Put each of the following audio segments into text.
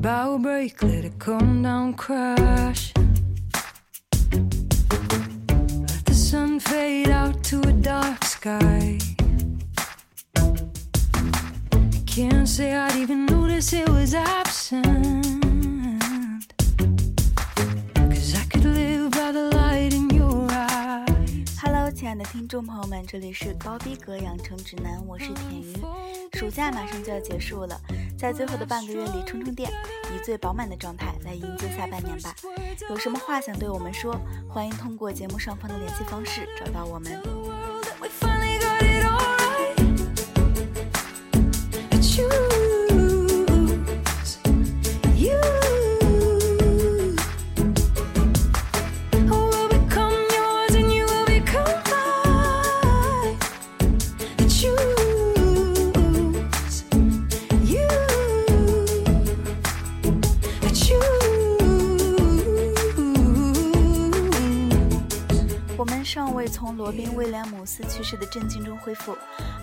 bow break, let it come down, crash. Let the sun fade out to a dark sky. Can't say I'd even notice it was absent. 爱的听众朋友们，这里是高逼格养成指南，我是田鱼。暑假马上就要结束了，在最后的半个月里充充电，以最饱满的状态来迎接下半年吧。有什么话想对我们说？欢迎通过节目上方的联系方式找到我们。震惊中恢复，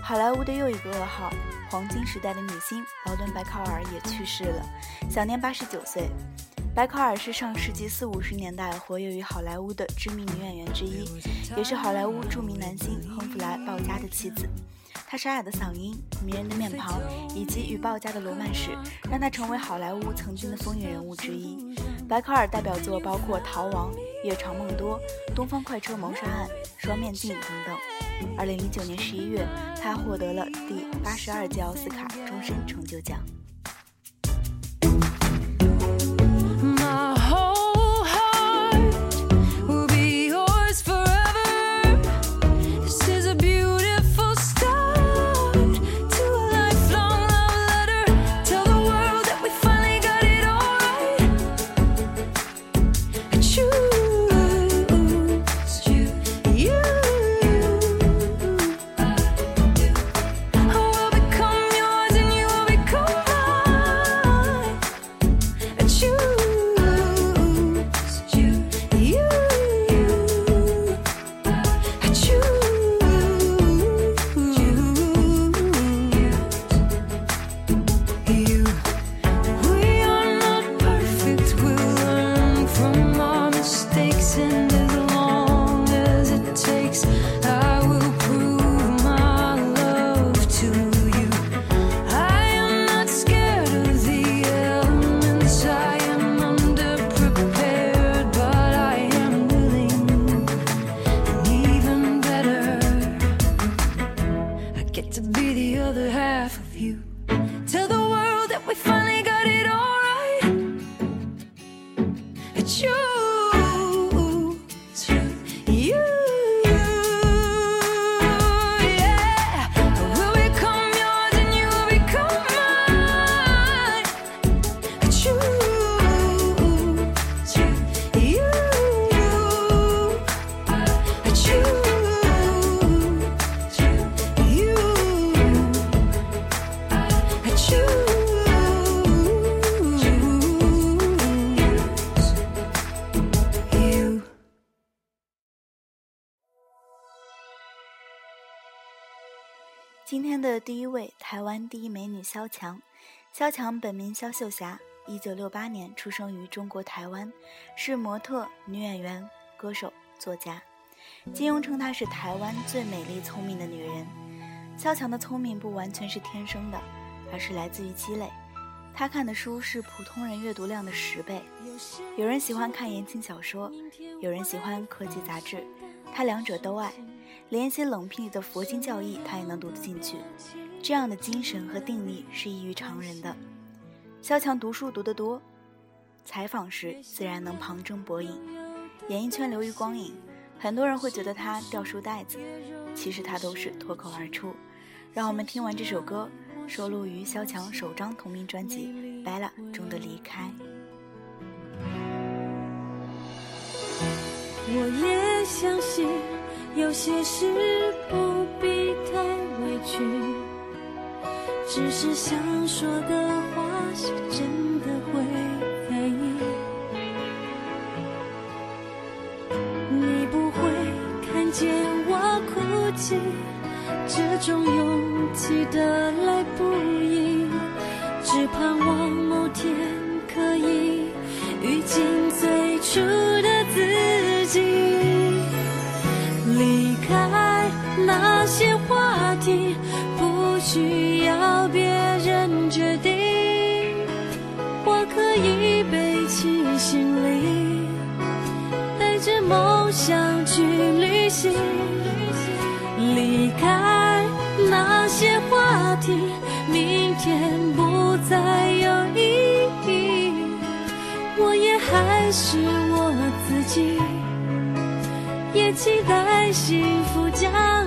好莱坞的又一个噩耗——黄金时代的女星劳伦·白考尔也去世了，享年八十九岁。白考尔是上世纪四五十年代活跃于好莱坞的知名女演员之一，也是好莱坞著名男星亨弗莱·鲍嘉的妻子。她沙哑的嗓音、迷人的面庞以及与鲍嘉的罗曼史，让她成为好莱坞曾经的风云人物之一。白考尔代表作包括《逃亡》《夜长梦多》《东方快车谋杀案》《双面镜》等等。二零零九年十一月，他获得了第八十二届奥斯卡终身成就奖。第一位，台湾第一美女萧蔷。萧蔷本名萧秀霞，一九六八年出生于中国台湾，是模特、女演员、歌手、作家。金庸称她是台湾最美丽聪明的女人。萧蔷的聪明不完全是天生的，而是来自于积累。她看的书是普通人阅读量的十倍。有人喜欢看言情小说，有人喜欢科技杂志，她两者都爱。连一些冷僻的佛经教义，他也能读得进去。这样的精神和定力是异于常人的。萧蔷读书读得多，采访时自然能旁征博引。演艺圈流于光影，很多人会觉得他掉书袋子，其实他都是脱口而出。让我们听完这首歌，收录于萧蔷首张同名专辑《Bella》中的《离开》。我也相信，有些事不必太委屈，只是想说的话是真的会在意。你不会看见我哭泣，这种勇气得来不易，只盼望某天可以遇见最初的自己，开那些话题，不需要别人决定。我可以背起行李，带着梦想去旅行，离开那些话题，明天不再有意义。我也还是我自己，也期待幸福降临，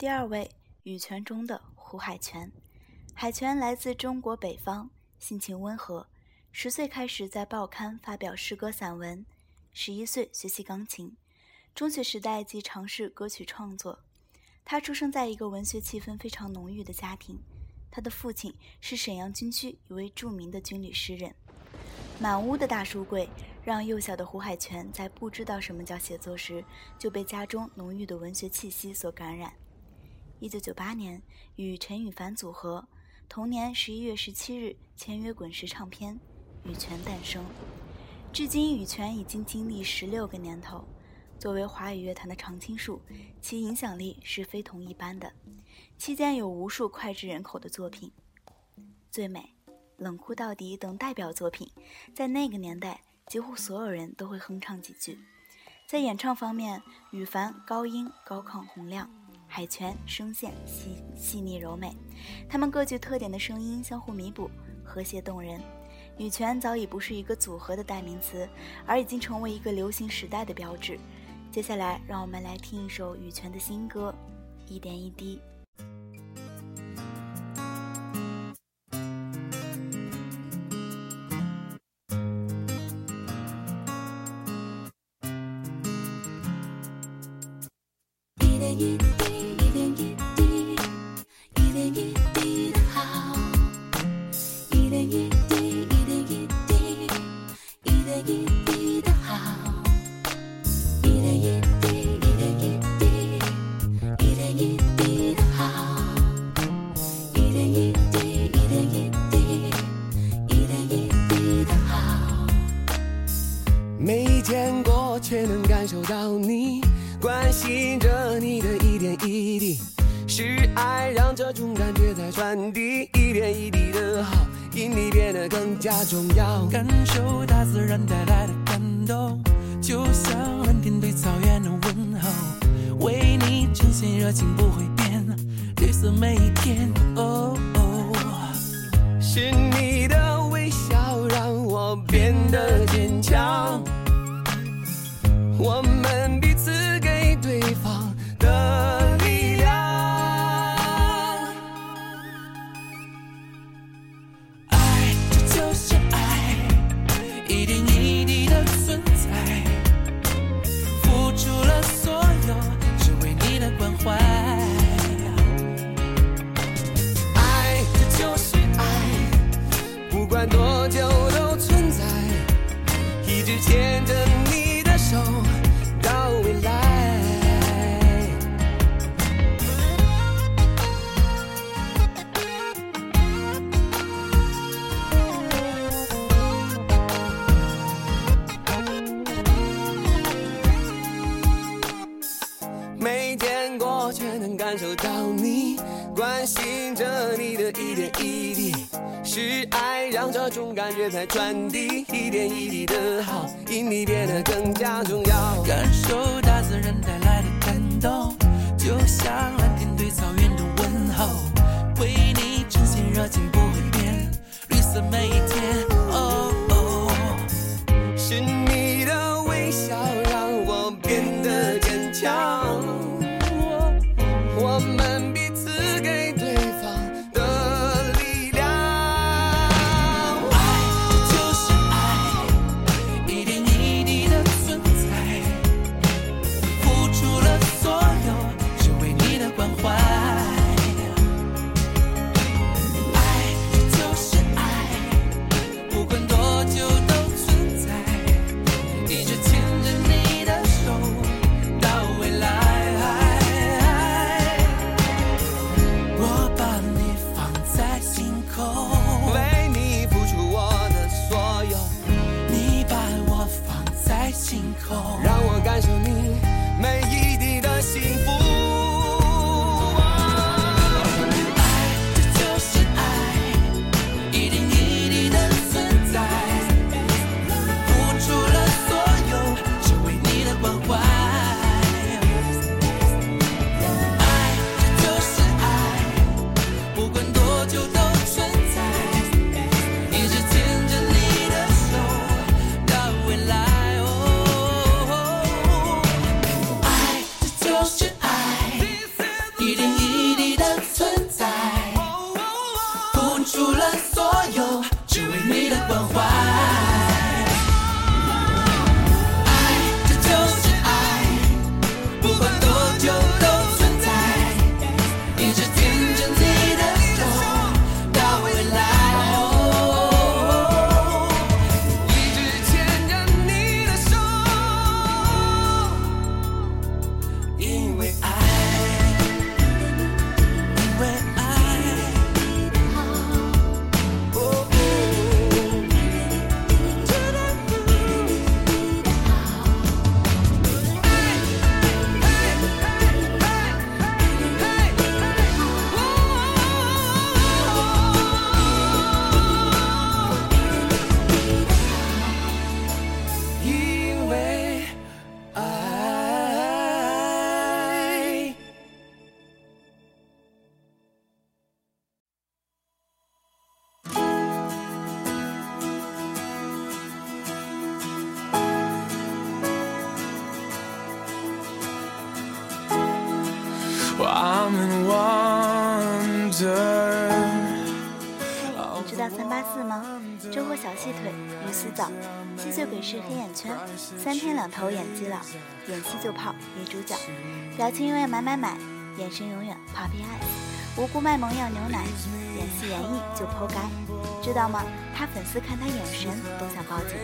第二位，羽泉中的胡海泉。海泉来自中国北方，性情温和。十岁开始在报刊发表诗歌散文，十一岁学习钢琴。中学时代即尝试歌曲创作。他出生在一个文学气氛非常浓郁的家庭，他的父亲是沈阳军区一位著名的军旅诗人。满屋的大书柜让幼小的胡海泉在不知道什么叫写作时，就被家中浓郁的文学气息所感染。一九九八年与陈羽凡组合，同年十一月十七日签约滚石唱片，羽泉诞生。至今，羽泉已经经历十六个年头。作为华语乐坛的常青树，其影响力是非同一般的。期间有无数脍炙人口的作品，《最美》《冷酷到底》等代表作品，在那个年代，几乎所有人都会哼唱几句。在演唱方面，羽凡高音高亢洪亮，海泉声线细细腻柔美，他们各具特点的声音相互弥补，和谐动人。羽泉早已不是一个组合的代名词，而已经成为一个流行时代的标志。接下来，让我们来听一首羽泉的新歌《一点一滴》。重要感受大自然带来的感动，就像蓝天对草原的问候，为你呈现热情不会变。绿色每一天，哦哦，是你的微笑让我变得坚强。我们。这种感觉在传递，一点一滴的好，因你变得更加重要。感受大自然带来的感动，就像蓝天对草原的问候。为你真心热情不会变，绿色每一天。嘿，你知道三八四吗？周火小细腿，鱼洗澡，吸血鬼式黑眼圈，三天两头演技老，演戏就泡女主角，表情永远买买买，眼神永远怕被爱，无辜卖萌要牛奶，演戏演绎就剖梗，知道吗？他粉丝看他眼神都想报警。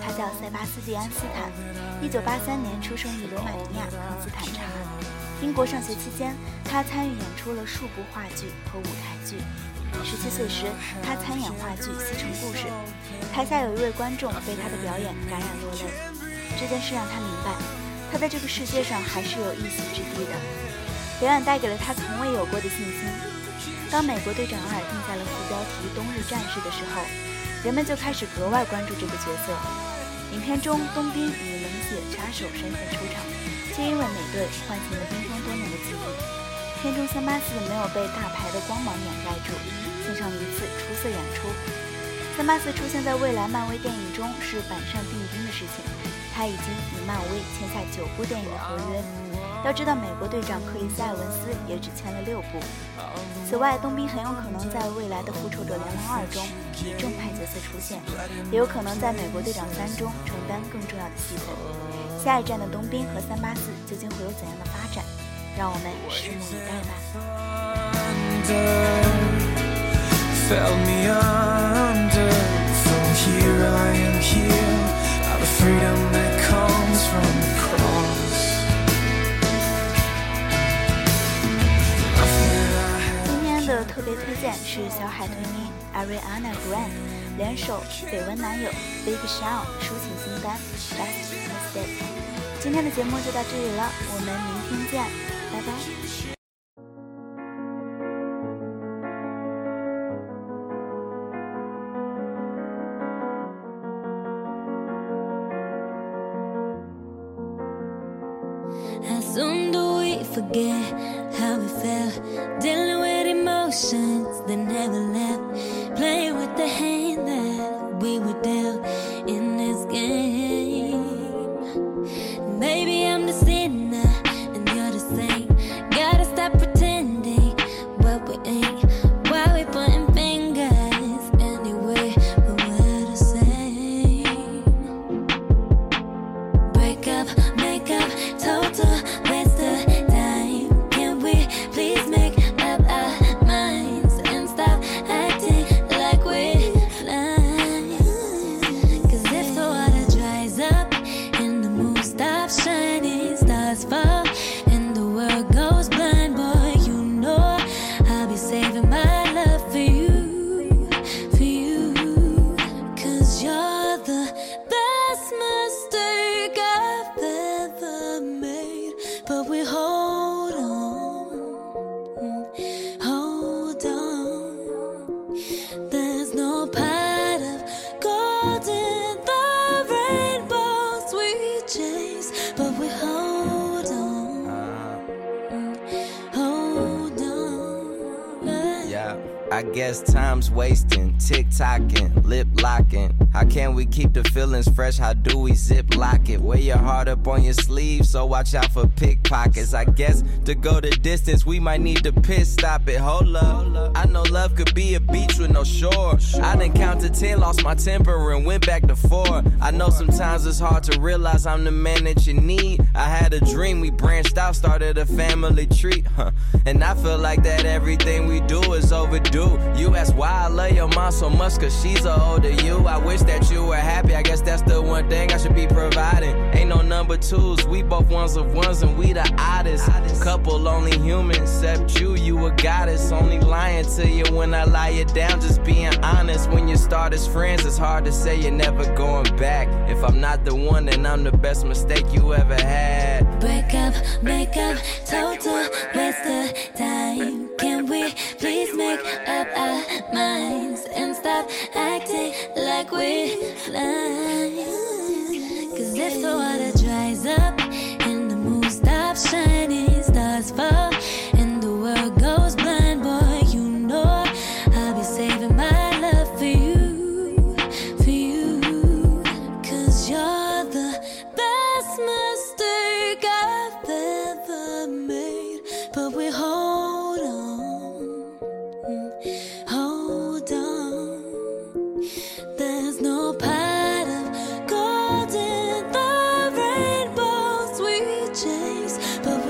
他叫塞巴斯蒂安斯坦，一九八三年出生于罗马尼亚康斯坦察。英国上学期间，他参与演出了数部话剧和舞台剧。十七岁时，他参演话剧《西城故事》，台下有一位观众被他的表演感染落泪。这件事让他明白，他在这个世界上还是有一席之地的。表演带给了他从未有过的信心。当美国队长二定下了副标题“冬日战士”的时候，人们就开始格外关注这个角色。影片中，冬兵以冷血杀手身份出场，却因为美队唤醒了冰多年的记忆。片中三八四没有被大牌的光芒掩盖住，献上了一次出色演出。三八四出现在未来漫威电影中是板上钉钉的事情，他已经与漫威签下九部电影的合约。要知道，美国队长克里斯·埃文斯也只签了六部。此外，冬兵很有可能在未来的《复仇者联盟二》中以正派角色出现，也有可能在《美国队长三》中承担更重要的戏份。下一站的冬兵和三八四究竟会有怎样的发展？让我们拭目以待吧。Felt me under. From here I am here. Out of freedom that comes from the cross. Nothing that I have. 今天的特别推荐是小海豚音 Ariana Grande 联手绯闻男友 Big Sean 抒情新单 Best Mistake。今天的节目就到这里了，我们明天见，拜拜。Time's wasting, tick tocking, lip locking. How can we keep the feelings fresh? How do we zip lock it? Wear your heart up on your sleeve, so watch out for pickpockets. I guess to go the distance, we might need to pit stop it. Hold up, I know love could be a beach with no shore. I done counted 10, lost my temper, and went back to four. I know sometimes it's hard to realize I'm the man that you need. I had a dream, we branched out, started a family tree, huh? And I feel like that everything we do is overdue. You ask why I love your mom so much, cause she's a older you. I wish that you were happy, I guess that's the one thing I should be providing. Ain't no number twos, we both ones of ones, and we the oddest. Couple only human, except you, you a goddess. Only lying to you when I lie you down, just being honest. When you start as friends, it's hard to say you're never going back. If I'm not the one, then I'm the best mistake you ever had. Break up, make up, total waste of time. Can we please make up our minds and stop acting like we're blind? Cause if the water dries up chase, but